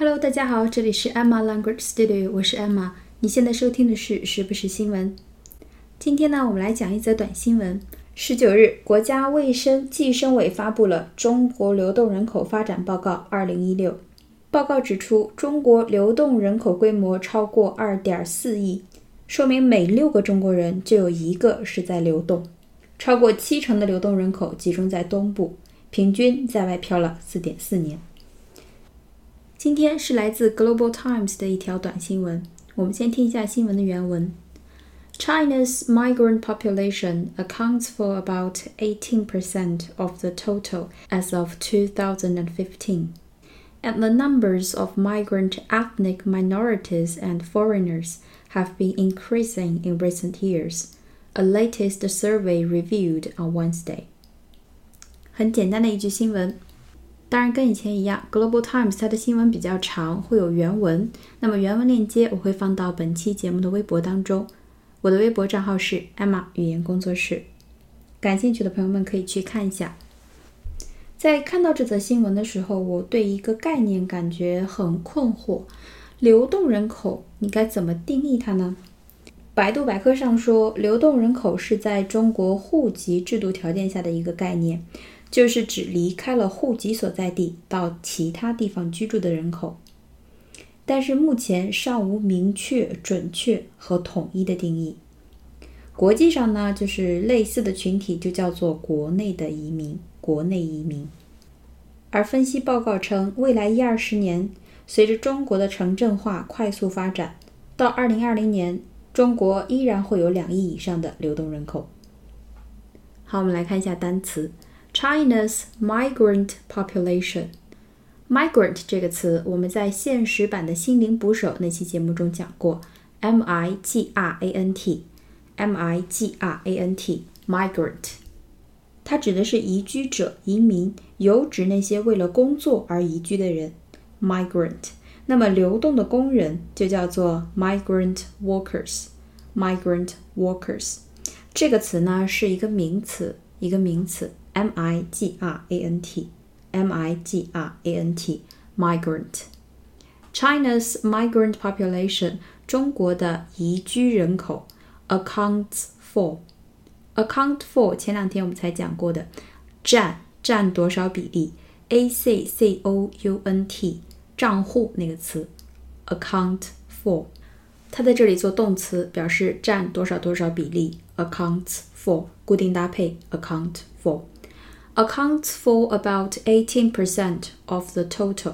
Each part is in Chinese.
Hello，大家好，这里是 Emma Language Studio，我是 Emma。你现在收听的是时不时新闻。今天呢，我们来讲一则短新闻。十九日，国家卫生计生委发布了《中国流动人口发展报告（二零一六）》。报告指出，中国流动人口规模超过二点四亿，说明每六个中国人就有一个是在流动。超过七成的流动人口集中在东部，平均在外漂了四点四年。今天是来自 Global Times 的一条短新闻。我们先听一下新闻的原文。China's migrant population accounts for about 18% of the total as of 2015, and the numbers of migrant ethnic minorities and foreigners have been increasing in recent years, a latest survey reviewed on Wednesday. 很简单的一句新闻。 当然，跟以前一样，Global Times 它的新闻比较长，会有原文。那么原文链接我会放到本期节目的微博当中。我的微博账号是 Emma 语言工作室，感兴趣的朋友们可以去看一下。在看到这则新闻的时候，我对一个概念感觉很困惑：流动人口，你该怎么定义它呢？百度百科上说，流动人口是在中国户籍制度条件下的一个概念。就是指离开了户籍所在地到其他地方居住的人口，但是目前尚无明确、准确和统一的定义。国际上呢，就是类似的群体就叫做国内的移民，国内移民。而分析报告称，未来一二十年，随着中国的城镇化快速发展，到二零二零年，中国依然会有两亿以上的流动人口。好，我们来看一下单词。China's migrant population。migrant 这个词，我们在现实版的心灵捕手那期节目中讲过，m i g r a n t，m i g r a n t，migrant，它指的是移居者、移民，有指那些为了工作而移居的人，migrant。那么流动的工人就叫做 migrant workers，migrant workers。这个词呢是一个名词，一个名词。M I G R A N T, M I G R A N T, migrant. China's migrant population，中国的移居人口，accounts for, account for 前两天我们才讲过的，占占多少比例？A C C O U N T 账户那个词，account for，它在这里做动词，表示占多少多少比例，accounts for 固定搭配，account for。accounts for about eighteen percent of the total，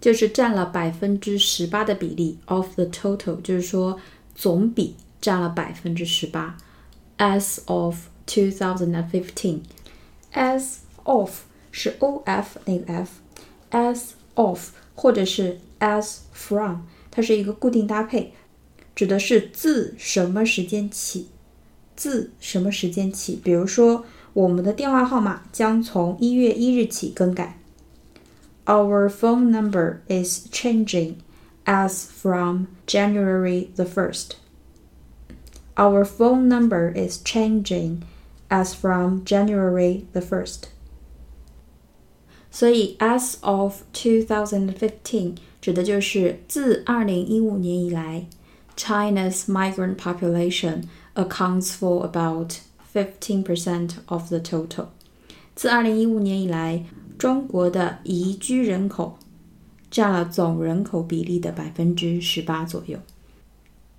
就是占了百分之十八的比例。of the total 就是说总比占了百分之十八。As of two thousand and fifteen，as of 是 o f 那个 f，as of 或者是 as from，它是一个固定搭配，指的是自什么时间起，自什么时间起。比如说。我们的电话号码将从一月一日起更改。Our phone number is changing as from January the first. Our phone number is changing as from January the first. 所以，as of 2015指的就是自2015年以来，China's migrant population accounts for about Fifteen percent of the total。自二零一五年以来，中国的移居人口占了总人口比例的百分之十八左右。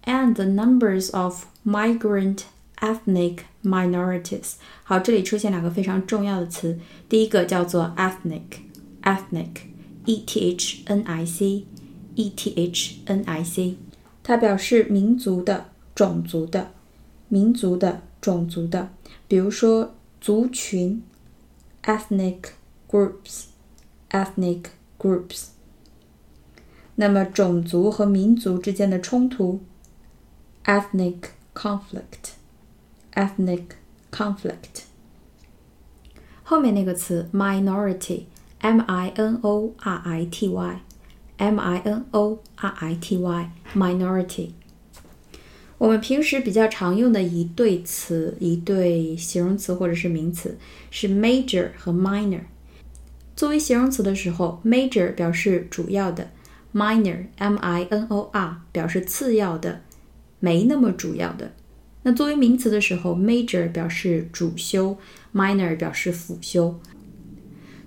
And the numbers of migrant ethnic minorities。好，这里出现两个非常重要的词，第一个叫做 ethnic，ethnic，e t h n i c，e t h n i c，它表示民族的、种族的、民族的。种族的，比如说族群，ethnic groups，ethnic groups。那么种族和民族之间的冲突，ethnic conflict，ethnic conflict。后面那个词 minority，m i n o r i t y，m i n o r i t y，minority。我们平时比较常用的一对词、一对形容词或者是名词是 major 和 minor。作为形容词的时候，major 表示主要的 minor，m-i-n-o-r 表示次要的，没那么主要的。 那作为名词的时候，major 表示主修，minor 表示辅修。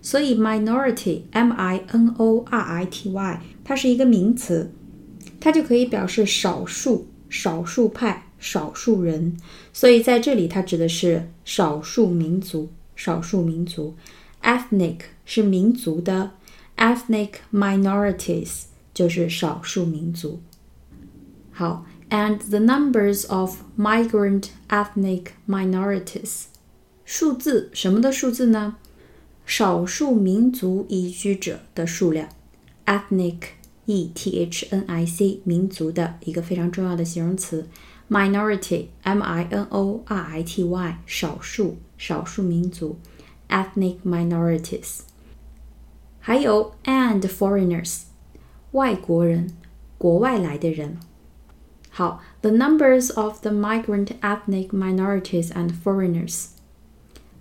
所以 minority，m-i-n-o-r-i-t-y，它是一个名词，它就可以表示少数、少数派、少数人。所以在这里，它指的是少数民族。少数民族，ethnic 是民族的，ethnic minorities 就是少数民族。好 ，and the numbers of migrant ethnic minorities，数字什么的数字呢？少数民族移居者的数量，ethnic，e t h n i c，民族的一个非常重要的形容词。minority，m i n o r i t y，少数，少数民族，ethnic minorities。还有 and foreigners，外国人，国外来的人。 好，the numbers of the migrant ethnic minorities and foreigners，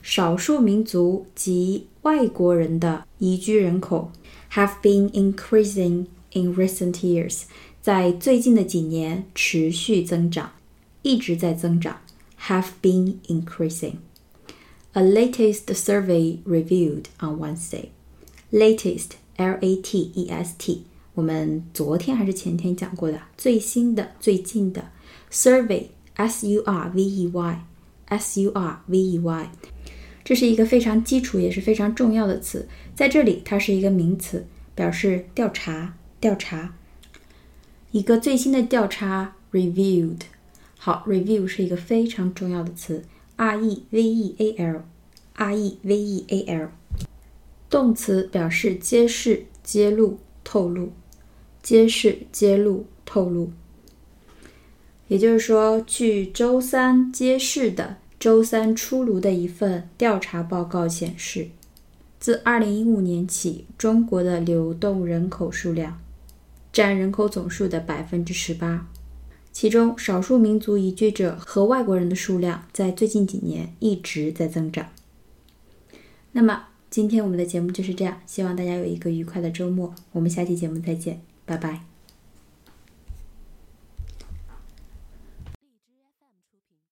少数民族及外国人的移居人口 have been increasing in recent years，在最近的几年持续增长。一直在增长，have been increasing. A latest survey reviewed on Wednesday. Latest, L-A-T-E-S-T， 我们昨天还是前天讲过的，最新的、最近的 survey, S-U-R-V-E-Y, S-U-R-V-E-Y，这是一个非常基础也是非常重要的词，在这里它是一个名词，表示调查、调查。一个最新的调查 reviewed。好，review 是一个非常重要的词，r e v e a l，r e v e a l，动词表示揭示、揭露、透露，揭示、揭露、透露。也就是说，据周三揭示的、周三出炉的一份调查报告显示，自2015年起，中国的流动人口数量占人口总数的百分之十八。其中，少数民族移居者和外国人的数量在最近几年一直在增长。那么，今天我们的节目就是这样，希望大家有一个愉快的周末。我们下期节目再见，拜拜。